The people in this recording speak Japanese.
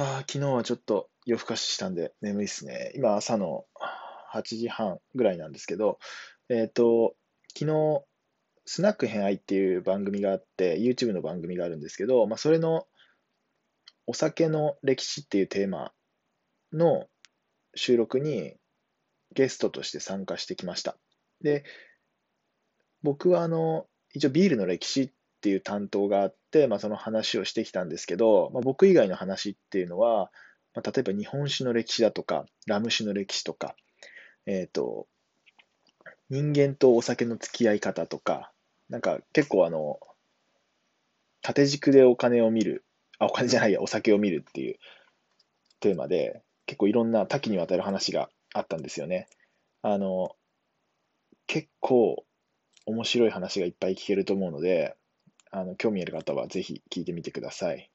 ああ、昨日はちょっと夜更かししたんで眠いっすね。今朝の8時半ぐらいなんですけど、えっ、と、昨日、スナック編愛っていう番組があって、YouTube の番組があるんですけど、まあ、それのお酒の歴史っていうテーマの収録にゲストとして参加してきました。で、僕はあの、一応ビールの歴史っていう担当があって、まあ、その話をしてきたんですけど、まあ、僕以外の話っていうのは、まあ、例えば日本史の歴史だとか、ラム酒の歴史とか、えっ、ー、と、人間とお酒の付き合い方とか、なんか結構あの、縦軸でお金を見る、あ、お金じゃないや、お酒を見るっていうテーマで、結構いろんな多岐にわたる話があったんですよね。あの、結構面白い話がいっぱい聞けると思うので、あの興味ある方はぜひ聞いてみてください。